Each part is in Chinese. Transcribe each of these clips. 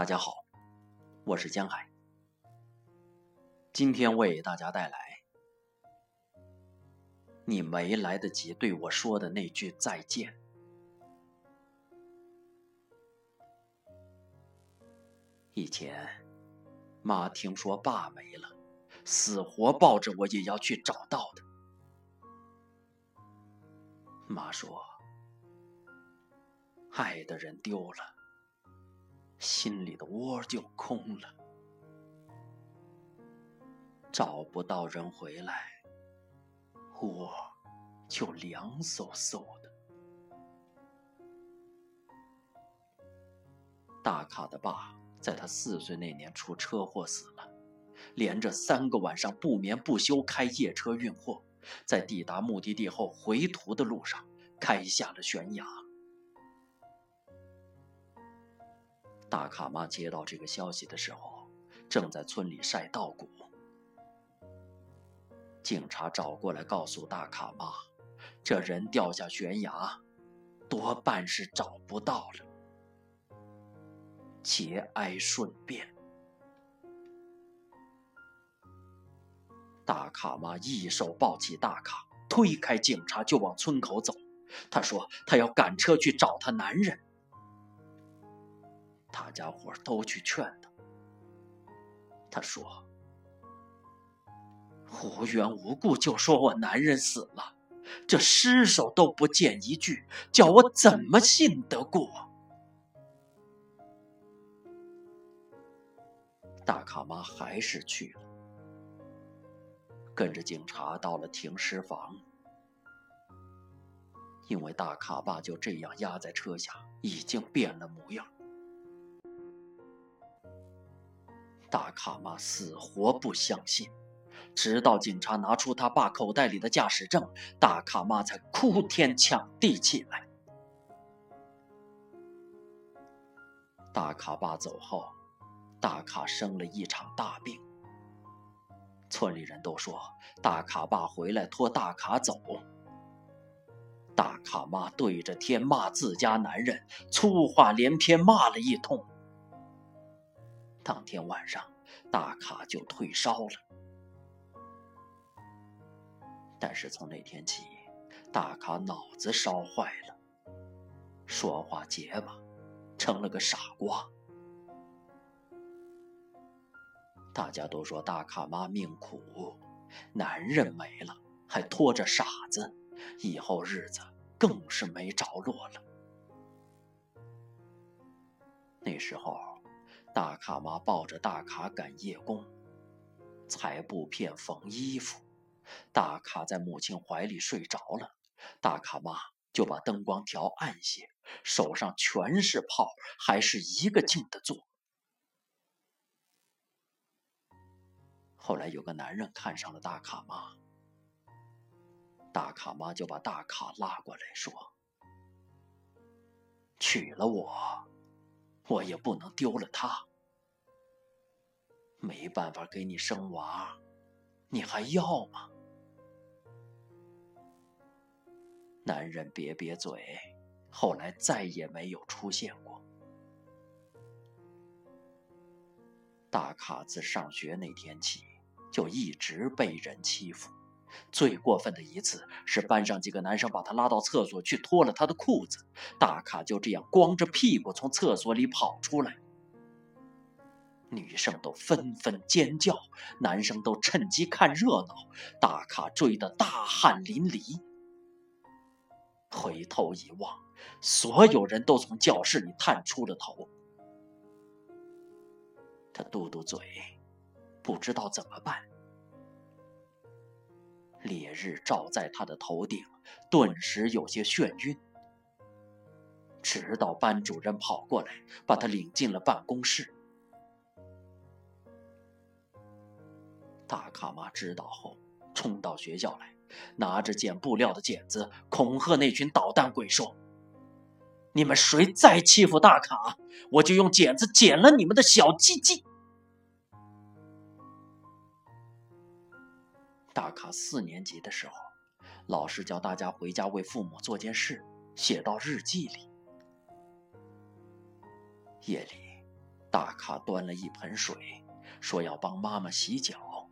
大家好，我是江海，今天为大家带来你没来得及对我说的那句再见。以前，妈听说爸没了，死活抱着我也要去找到的。妈说，爱的人丢了。心里的窝就空了，找不到人回来，窝就凉飕飕的。大卡的爸在他四岁那年出车祸死了，连着三个晚上不眠不休开夜车运货，在抵达目的地后回途的路上开下了悬崖。大卡妈接到这个消息的时候，正在村里晒稻谷。警察找过来告诉大卡妈，这人掉下悬崖，多半是找不到了。节哀顺变。大卡妈一手抱起大卡，推开警察就往村口走。她说：“她要赶车去找她男人。”大家伙都去劝他。他说：“无缘无故就说我男人死了，这尸首都不见一具，叫我怎么信得过？”大卡妈还是去了，跟着警察到了停尸房，因为大卡爸就这样压在车下，已经变了模样。大卡妈死活不相信，直到警察拿出他爸口袋里的驾驶证，大卡妈才哭天抢地起来。大卡爸走后，大卡生了一场大病。村里人都说大卡爸回来拖大卡走。大卡妈对着天骂自家男人，粗话连篇骂了一通。当天晚上，大卡就退烧了。但是从那天起，大卡脑子烧坏了，说话结巴，成了个傻瓜。大家都说大卡妈命苦，男人没了还拖着傻子，以后日子更是没着落了。那时候。大卡妈抱着大卡赶夜工，裁布片、缝衣服。大卡在母亲怀里睡着了，大卡妈就把灯光调暗些，手上全是泡，还是一个劲的做。后来有个男人看上了大卡妈，大卡妈就把大卡拉过来说：“娶了我。”我也不能丢了他，没办法给你生娃，你还要吗？男人瘪瘪嘴，后来再也没有出现过。大卡自上学那天起，就一直被人欺负。最过分的一次是班上几个男生把他拉到厕所去脱了他的裤子，大卡就这样光着屁股从厕所里跑出来，女生都纷纷尖叫，男生都趁机看热闹，大卡追得大汗淋漓。回头一望，所有人都从教室里探出了头，他嘟嘟嘴，不知道怎么办。烈日照在他的头顶，顿时有些眩晕。直到班主任跑过来，把他领进了办公室。大卡妈知道后，冲到学校来，拿着剪布料的剪子，恐吓那群捣蛋鬼说：“你们谁再欺负大卡，我就用剪子剪了你们的小鸡鸡。”大卡四年级的时候，老师叫大家回家为父母做件事，写到日记里。夜里，大卡端了一盆水，说要帮妈妈洗脚。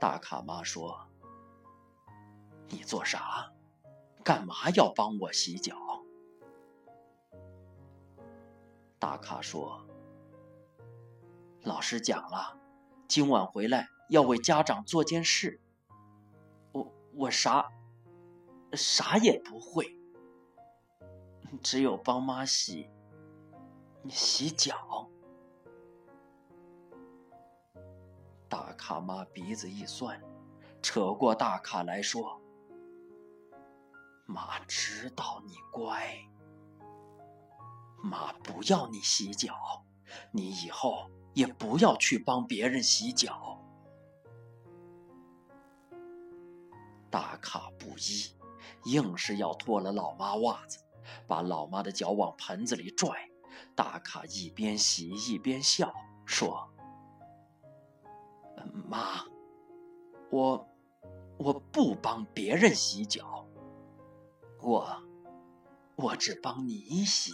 大卡妈说：“你做啥？干嘛要帮我洗脚？”大卡说：“老师讲了，今晚回来要为家长做件事。我我啥啥也不会，只有帮妈洗。”洗脚，大卡妈鼻子一酸，扯过大卡来说：“妈知道你乖，妈不要你洗脚，你以后也不要去帮别人洗脚。”大卡不依，硬是要脱了老妈袜子，把老妈的脚往盆子里拽。大卡一边洗一边笑，说：“妈，我我不帮别人洗脚，我我只帮你洗。”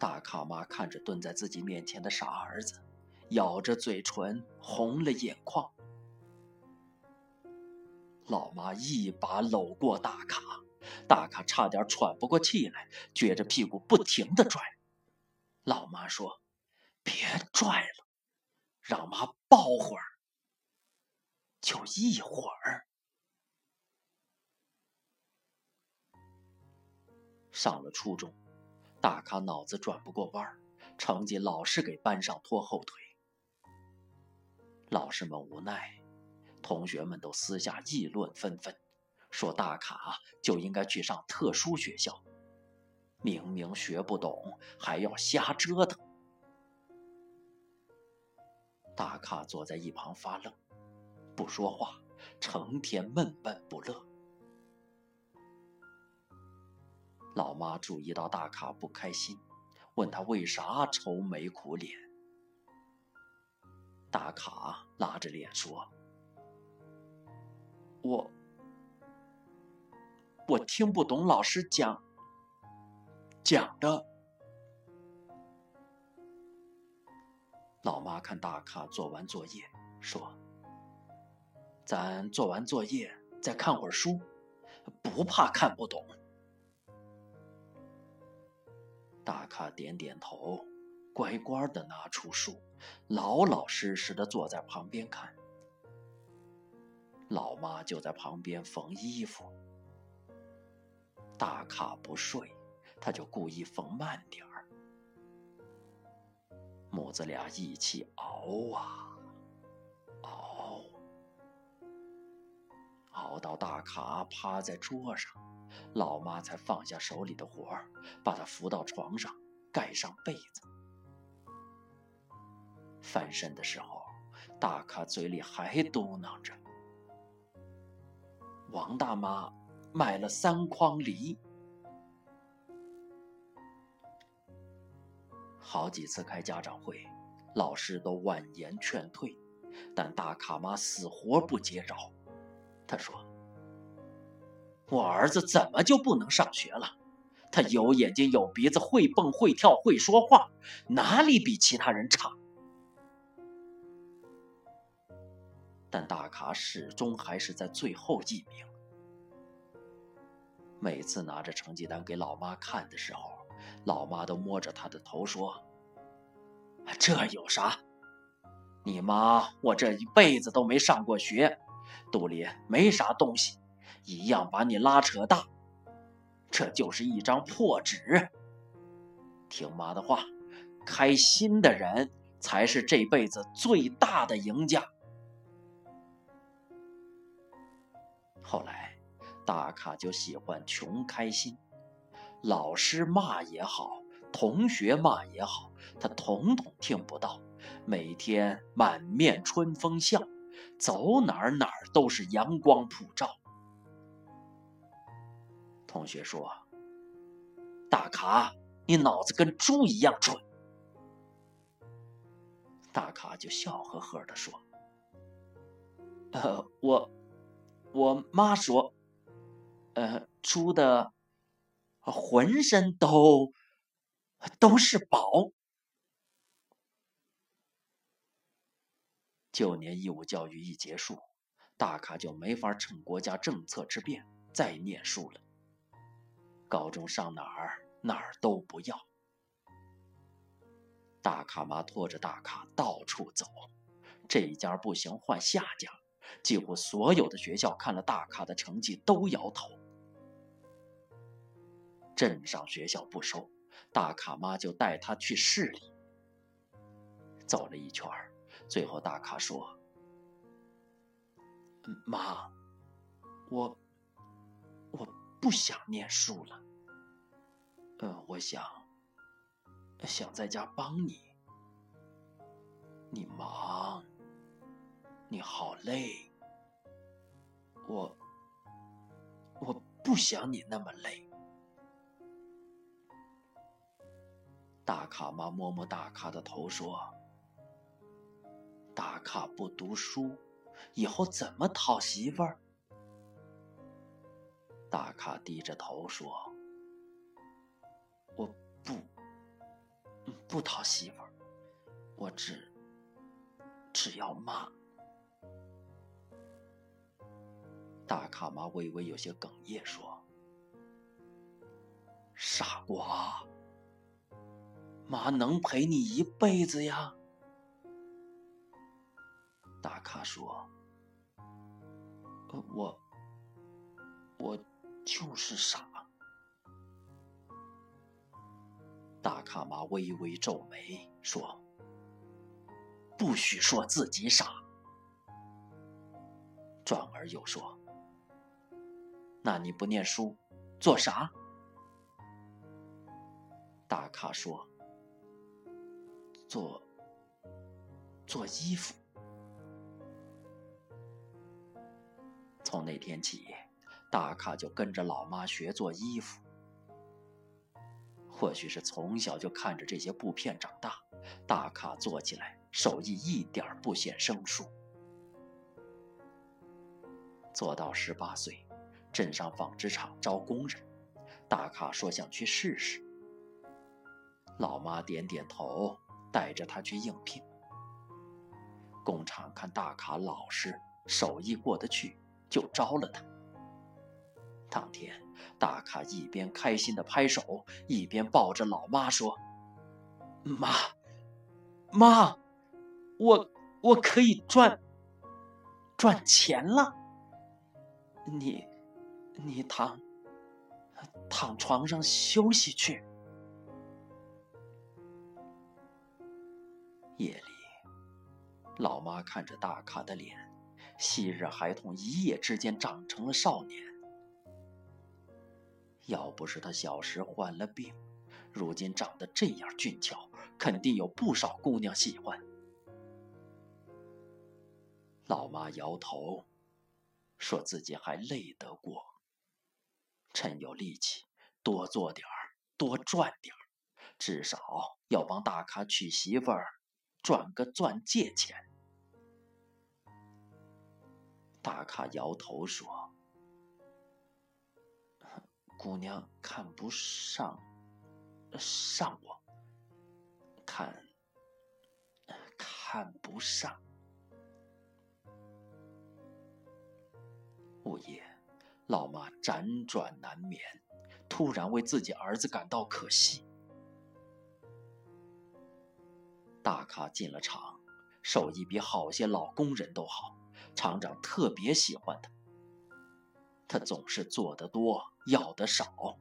大卡妈看着蹲在自己面前的傻儿子，咬着嘴唇，红了眼眶。老妈一把搂过大卡。大卡差点喘不过气来，撅着屁股不停的拽。老妈说：“别拽了，让妈抱会儿，就一会儿。”上了初中，大卡脑子转不过弯儿，成绩老是给班上拖后腿。老师们无奈，同学们都私下议论纷纷。说大卡就应该去上特殊学校，明明学不懂还要瞎折腾。大卡坐在一旁发愣，不说话，成天闷闷不乐。老妈注意到大卡不开心，问他为啥愁眉苦脸。大卡拉着脸说：“我。”我听不懂老师讲讲的。老妈看大卡做完作业，说：“咱做完作业再看会儿书，不怕看不懂。”大卡点点头，乖乖的拿出书，老老实实的坐在旁边看。老妈就在旁边缝衣服。大卡不睡，他就故意缝慢点儿。母子俩一起熬啊熬，熬到大卡趴在桌上，老妈才放下手里的活儿，把他扶到床上，盖上被子。翻身的时候，大卡嘴里还嘟囔着：“王大妈。”买了三筐梨，好几次开家长会，老师都婉言劝退，但大卡妈死活不接招。他说：“我儿子怎么就不能上学了？他有眼睛有鼻子，会蹦会跳会说话，哪里比其他人差？”但大卡始终还是在最后一名。每次拿着成绩单给老妈看的时候，老妈都摸着他的头说：“这有啥？你妈我这一辈子都没上过学，肚里没啥东西，一样把你拉扯大。这就是一张破纸。听妈的话，开心的人才是这辈子最大的赢家。”后来。大卡就喜欢穷开心，老师骂也好，同学骂也好，他统统听不到。每天满面春风笑，走哪儿哪儿都是阳光普照。同学说：“大卡，你脑子跟猪一样蠢。”大卡就笑呵呵的说：“ 呃，我我妈说。”呃，猪的浑身都都是宝。九年义务教育一结束，大卡就没法趁国家政策之便再念书了。高中上哪儿哪儿都不要。大卡妈拖着大卡到处走，这家不行换下家，几乎所有的学校看了大卡的成绩都摇头。镇上学校不收，大卡妈就带他去市里。走了一圈最后大卡说：“妈，我我不想念书了。呃，我想想在家帮你。你忙，你好累。我我不想你那么累。”大卡妈摸摸大卡的头说。大卡不读书，以后怎么讨媳妇儿？大卡低着头说：“我不，不讨媳妇儿，我只只要妈。”大卡妈微微有些哽咽说：“傻瓜，妈能陪你一辈子呀。”大卡说：“我，我就是傻。”大卡妈微微皱眉说：“不许说自己傻。”转而又说：“那你不念书，做啥？”大卡说：“做，做衣服。”从那天起，大卡就跟着老妈学做衣服。或许是从小就看着这些布片长大，大卡做起来手艺一点不显生疏。做到十八岁，镇上纺织厂招工人，大卡说想去试试。老妈点点头，带着他去应聘。工厂看大卡老实，手艺过得去。就招了他。当天，大卡一边开心的拍手，一边抱着老妈说：“妈，妈，我我可以赚赚钱了。你你躺躺床上休息去。”夜里，老妈看着大卡的脸。昔日孩童一夜之间长成了少年。要不是他小时患了病，如今长得这样俊俏，肯定有不少姑娘喜欢。老妈摇头，说自己还累得过，趁有力气多做点儿，多赚点儿，至少要帮大咖娶媳妇儿，赚个钻戒钱。大卡摇头说：“姑娘看不上，上我，看，看不上。”午夜，老妈辗转难眠，突然为自己儿子感到可惜。大卡进了厂，手艺比好些老工人都好。厂长特别喜欢他，他总是做得多，要的少，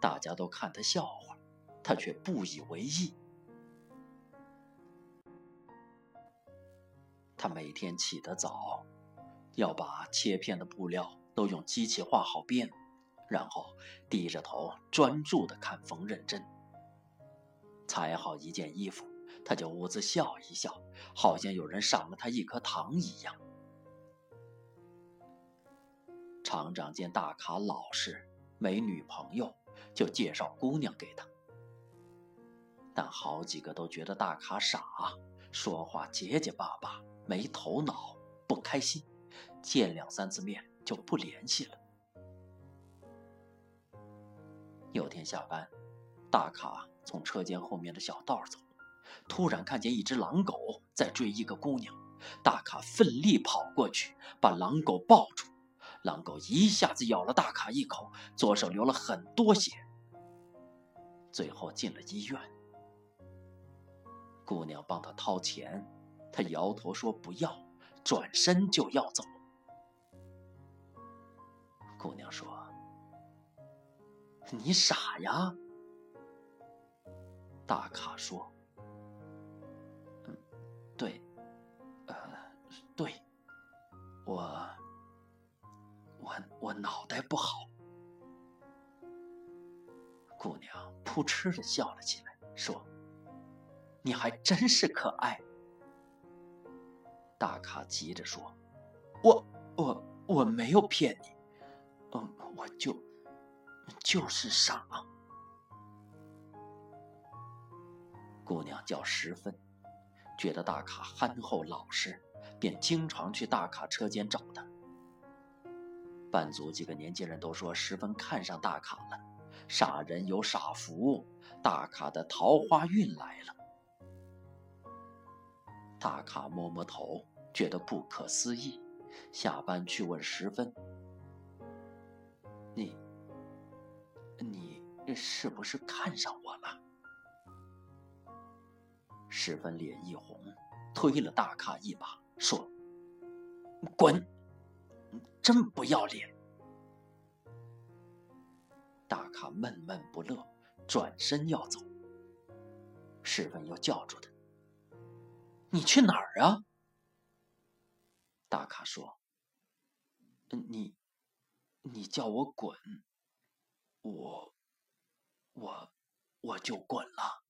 大家都看他笑话，他却不以为意。他每天起得早，要把切片的布料都用机器画好边，然后低着头专注地看缝纫针。裁好一件衣服，他就兀自笑一笑，好像有人赏了他一颗糖一样。厂长见大卡老实，没女朋友，就介绍姑娘给他。但好几个都觉得大卡傻，说话结结巴巴，没头脑，不开心，见两三次面就不联系了。有天下班，大卡从车间后面的小道走，突然看见一只狼狗在追一个姑娘。大卡奋力跑过去，把狼狗抱住。狼狗一下子咬了大卡一口，左手流了很多血。最后进了医院。姑娘帮他掏钱，他摇头说不要，转身就要走。姑娘说：“你傻呀。”大卡说：“嗯，对，呃，对，我，我，我脑袋不好。”姑娘扑哧的笑了起来，说：“你还真是可爱。”大卡急着说：“我，我，我没有骗你。”嗯，我就就是傻。姑娘叫十分，觉得大卡憨厚老实，便经常去大卡车间找他。班组几个年轻人都说十分看上大卡了，傻人有傻福，大卡的桃花运来了。大卡摸摸头，觉得不可思议，下班去问十分。你是不是看上我了？十分脸一红，推了大卡一把，说：“滚，真不要脸！”大卡闷闷不乐，转身要走。十分又叫住他：“你去哪儿啊？”大卡说：“你。”你叫我滚，我，我，我就滚了。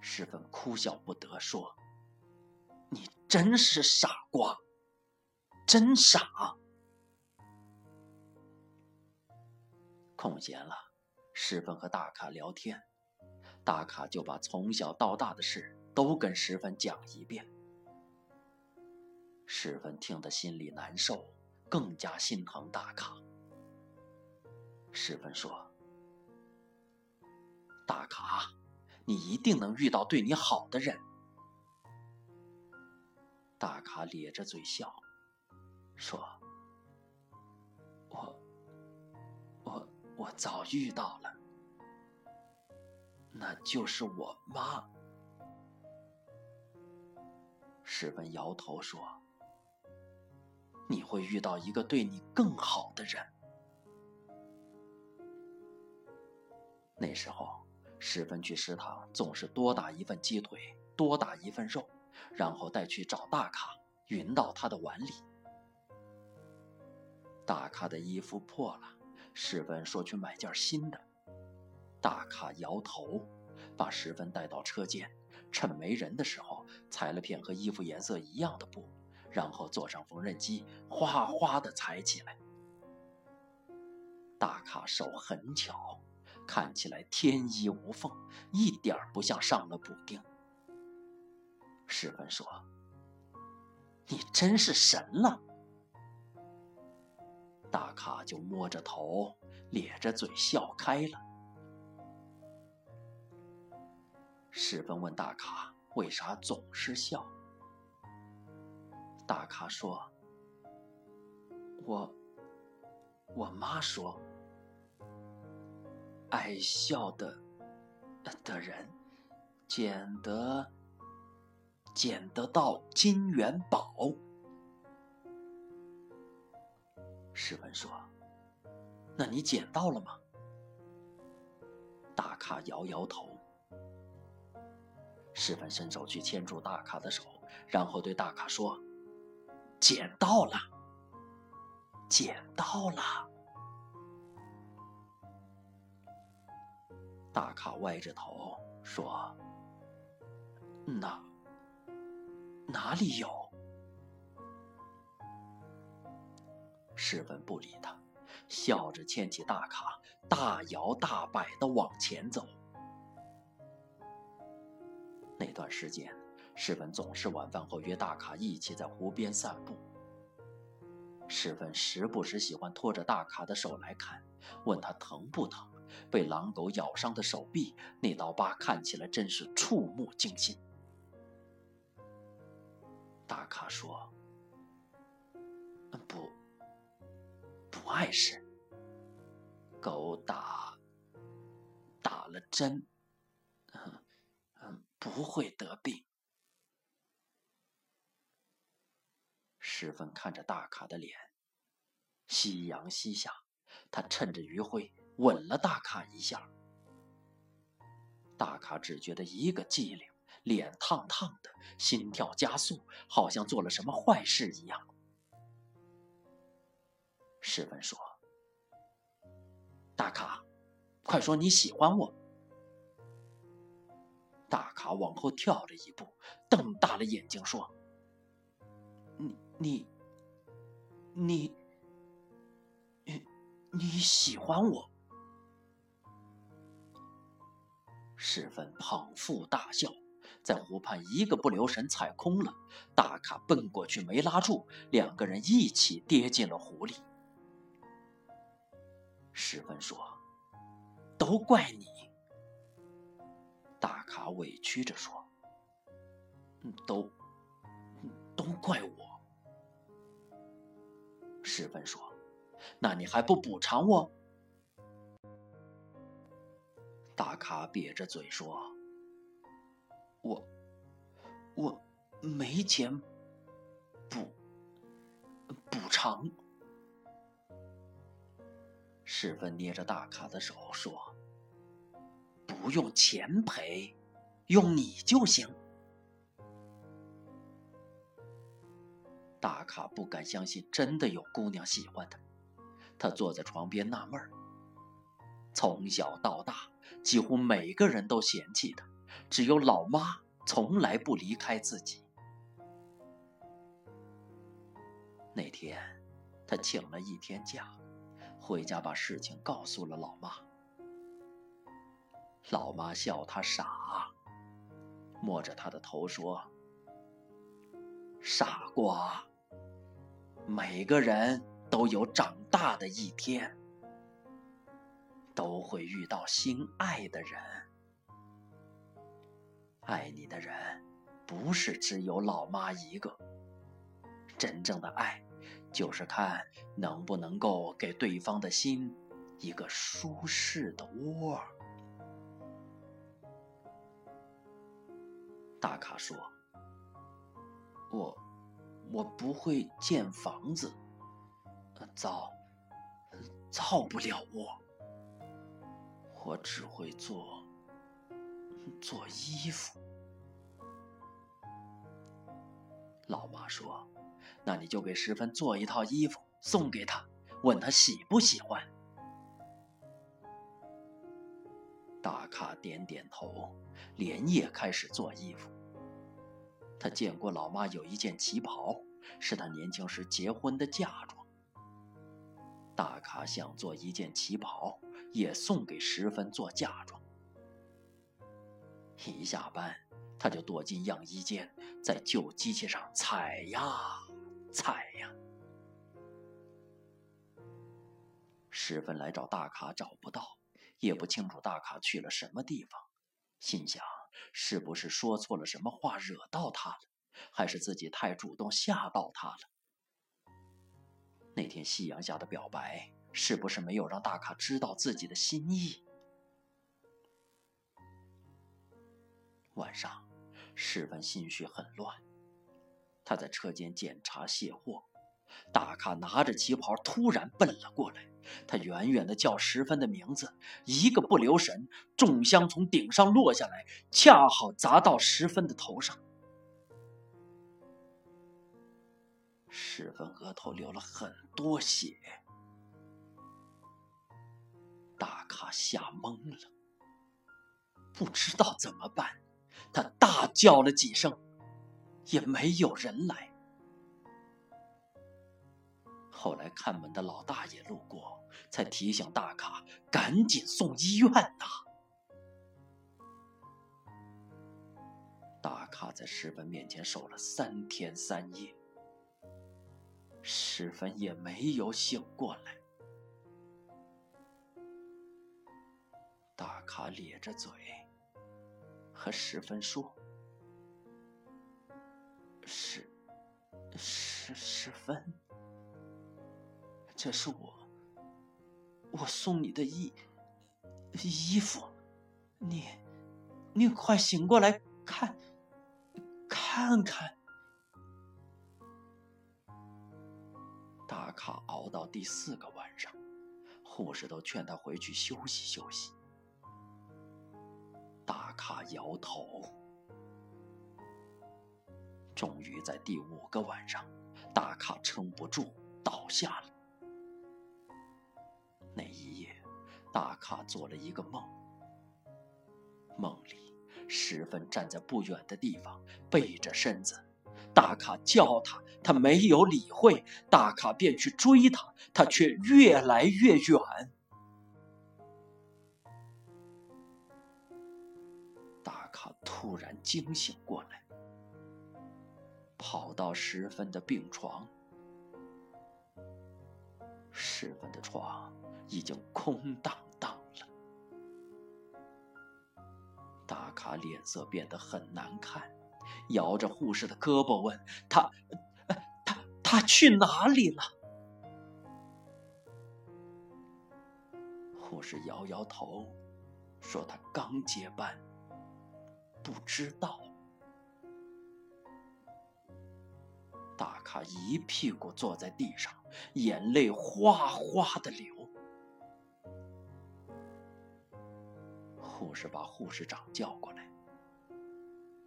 十分哭笑不得，说：“你真是傻瓜，真傻。”空闲了，十分和大卡聊天，大卡就把从小到大的事都跟十分讲一遍。十分听得心里难受。更加心疼大卡。十分说：“大卡，你一定能遇到对你好的人。”大卡咧着嘴笑，说：“我，我，我早遇到了，那就是我妈。”十分摇头说。你会遇到一个对你更好的人。那时候，十分去食堂，总是多打一份鸡腿，多打一份肉，然后带去找大卡，匀到他的碗里。大卡的衣服破了，十分说去买件新的。大卡摇头，把十分带到车间，趁没人的时候，裁了片和衣服颜色一样的布。然后坐上缝纫机，哗哗的裁起来。大卡手很巧，看起来天衣无缝，一点不像上了补丁。十分说：“你真是神了。”大卡就摸着头，咧着嘴笑开了。十分问大卡：“为啥总是笑？”大卡说：“我，我妈说，爱笑的的人，捡得捡得到金元宝。”石文说：“那你捡到了吗？”大卡摇摇头。石文伸手去牵住大卡的手，然后对大卡说。捡到了，捡到了！大卡歪着头说：“哪哪里有？”十分不理他，笑着牵起大卡，大摇大摆的往前走。那段时间。石文总是晚饭后约大卡一起在湖边散步。十分时不时喜欢拖着大卡的手来看，问他疼不疼。被狼狗咬伤的手臂，那道疤看起来真是触目惊心。大卡说：“不，不碍事。狗打打了针，嗯，不会得病。”十分看着大卡的脸，夕阳西下，他趁着余晖。吻了大卡一下，大卡只觉得一个机灵，脸烫烫的，心跳加速，好像做了什么坏事一样。石文说：“大卡，快说你喜欢我。”大卡往后跳了一步，瞪大了眼睛说：“你你你你你喜欢我？”十分捧腹大笑，在湖畔一个不留神踩空了，大卡奔过去没拉住，两个人一起跌进了湖里。十分说：“都怪你。”大卡委屈着说：“都都怪我。”十分说：“那你还不补偿我？”大卡瘪着嘴说：“我，我没钱补补偿。”十分捏着大卡的手说：“不用钱赔，用你就行。”大卡不敢相信，真的有姑娘喜欢他。他坐在床边纳闷儿。从小到大，几乎每个人都嫌弃他，只有老妈从来不离开自己。那天，他请了一天假，回家把事情告诉了老妈。老妈笑他傻，摸着他的头说：“傻瓜，每个人都有长大的一天。”都会遇到心爱的人，爱你的人不是只有老妈一个。真正的爱，就是看能不能够给对方的心一个舒适的窝。大卡说：“我，我不会建房子，造，造不了窝。”我只会做做衣服。老妈说：“那你就给十分做一套衣服送给他，问他喜不喜欢。”大卡点点头，连夜开始做衣服。他见过老妈有一件旗袍，是他年轻时结婚的嫁妆。大卡想做一件旗袍。也送给十分做嫁妆。一下班，他就躲进样衣间，在旧机器上踩呀踩呀。十分来找大卡找不到，也不清楚大卡去了什么地方，心想是不是说错了什么话惹到他了，还是自己太主动吓到他了？那天夕阳下的表白。是不是没有让大卡知道自己的心意？晚上，十分心绪很乱，他在车间检查卸货。大卡拿着旗袍突然奔了过来，他远远的叫十分的名字，一个不留神，重箱从顶上落下来，恰好砸到十分的头上。十分额头流了很多血。卡吓懵了，不知道怎么办，他大叫了几声，也没有人来。后来看门的老大爷路过，才提醒大卡赶紧送医院呐。大卡在石本面前守了三天三夜，石芬也没有醒过来。大卡咧着嘴，和十分说：“十十十分，这是我我送你的衣衣服，你你快醒过来看看看。”大卡熬到第四个晚上，护士都劝他回去休息休息。卡摇头。终于在第五个晚上，大卡撑不住倒下了。那一夜，大卡做了一个梦。梦里，十分站在不远的地方，背着身子。大卡叫他，他没有理会。大卡便去追他，他却越来越远。突然惊醒过来，跑到十分的病床。十分的床已经空荡荡了。达卡脸色变得很难看。摇着护士的胳膊问他：“他他去哪里了？”护士摇摇头，说：“他刚接班，不知道。”大卡一屁股坐在地上，眼泪哗哗的流。护士把护士长叫过来。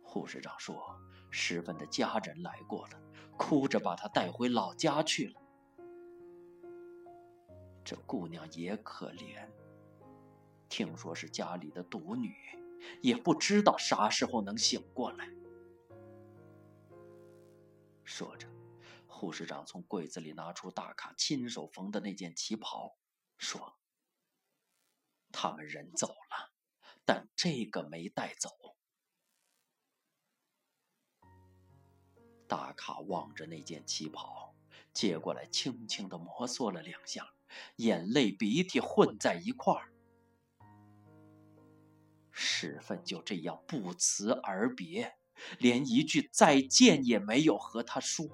护士长说：“石芬的家人来过了，哭着把她带回老家去了。这姑娘也可怜，听说是家里的独女，也不知道啥时候能醒过来。”说着，护士长从柜子里拿出大卡亲手缝的那件旗袍，说：“他们人走了，但这个没带走。”大卡望着那件旗袍，接过来，轻轻的摩挲了两下，眼泪鼻涕混在一块儿。十分就这样不辞而别，连一句再见也没有和他说。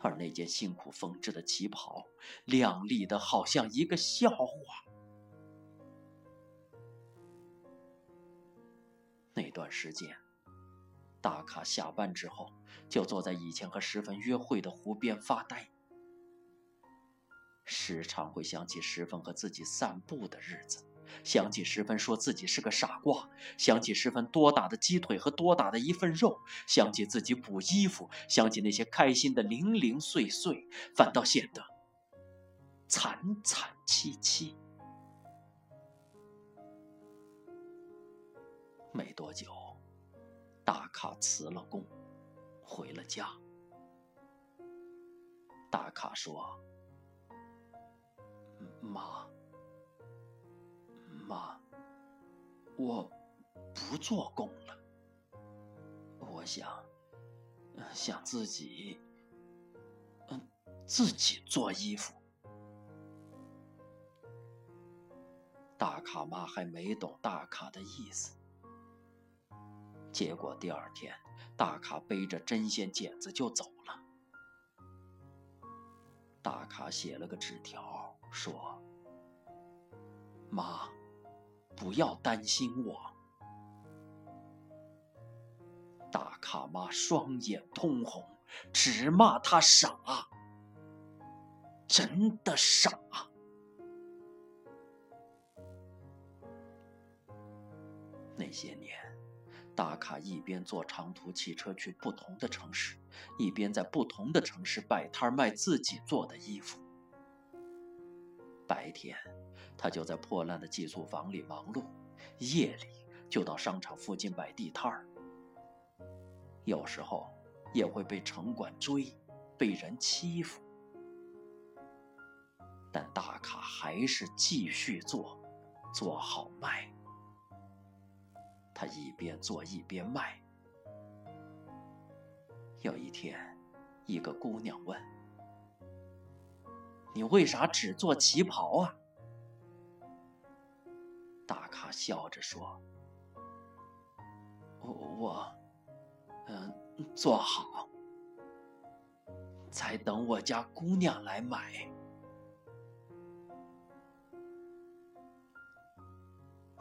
而那件辛苦缝制的旗袍，亮丽的好像一个笑话。那段时间。大卡下班之后，就坐在以前和十分约会的湖边发呆，时常会想起十分和自己散步的日子，想起十分说自己是个傻瓜，想起十分多大的鸡腿和多大的一份肉，想起自己补衣服，想起那些开心的零零碎碎，反倒显得惨惨戚戚。没多久。大卡辞了工，回了家。大卡说：“妈，妈，我不做工了。我想，想自己，嗯，自己做衣服。”大卡妈还没懂大卡的意思。结果第二天，大卡背着针线剪子就走了。大卡写了个纸条，说：“妈，不要担心我。”大卡妈双眼通红，只骂他傻，真的傻。那些年。大卡一边坐长途汽车去不同的城市，一边在不同的城市摆摊卖自己做的衣服。白天，他就在破烂的寄宿房里忙碌；夜里，就到商场附近摆地摊儿。有时候，也会被城管追，被人欺负。但大卡还是继续做，做好卖。他一边做一边卖。有一天，一个姑娘问：“你为啥只做旗袍啊？”他笑着说：“我我，嗯，做好，在等我家姑娘来买。”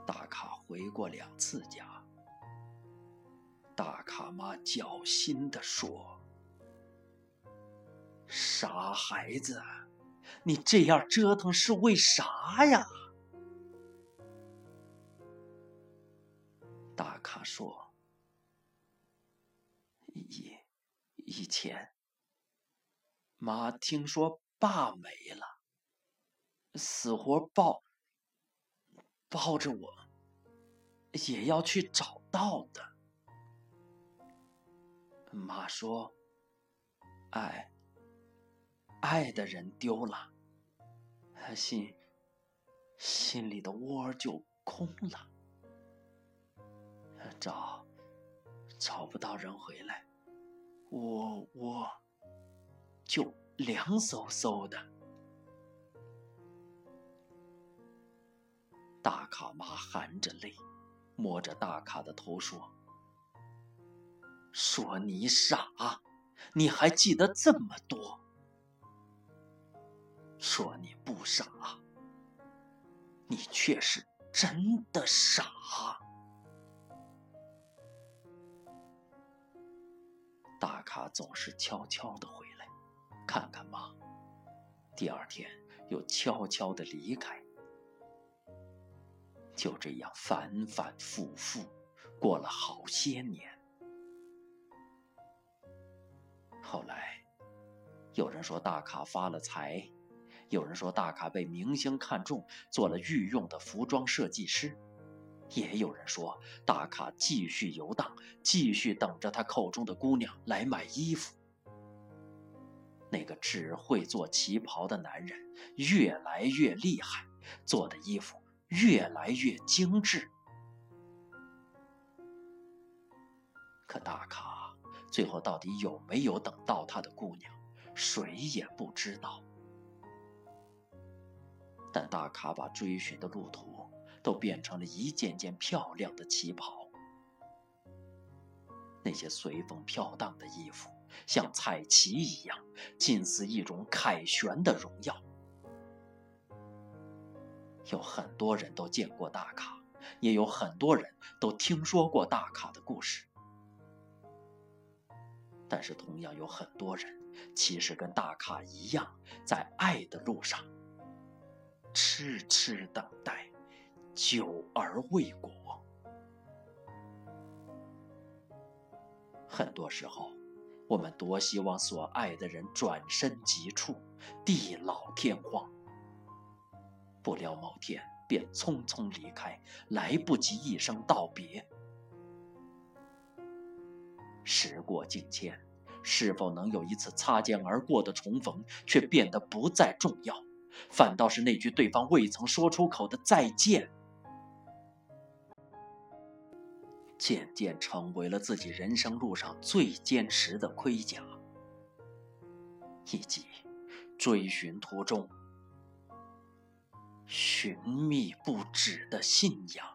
大卡回过两次家，大卡妈绞心地说。傻孩子，你这样折腾是为啥呀？大卡说：“以以前，妈听说爸没了，死活抱抱着我，也要去找到的。妈说，爱。”爱的人丢了，心心里的窝就空了，找找不到人回来，窝窝就凉飕飕的。大卡妈含着泪，摸着大卡的头说：“说你傻，你还记得这么多。”说你不傻，你却是真的傻。大卡总是悄悄的回来，看看妈，第二天又悄悄的离开，就这样反反复复过了好些年。后来，有人说大卡发了财。有人说大卡被明星看中，做了御用的服装设计师；也有人说大卡继续游荡，继续等着他口中的姑娘来买衣服。那个只会做旗袍的男人越来越厉害，做的衣服越来越精致。可大卡最后到底有没有等到他的姑娘，谁也不知道。但大卡把追寻的路途都变成了一件件漂亮的旗袍，那些随风飘荡的衣服像彩旗一样，近似一种凯旋的荣耀。有很多人都见过大卡，也有很多人都听说过大卡的故事，但是同样有很多人其实跟大卡一样，在爱的路上。痴痴等待，久而未果。很多时候，我们多希望所爱的人转身即处，地老天荒。不料某天便匆匆离开，来不及一声道别。时过境迁，是否能有一次擦肩而过的重逢，却变得不再重要。反倒是那句对方未曾说出口的再见，渐渐成为了自己人生路上最坚实的盔甲，以及追寻途中寻觅不止的信仰。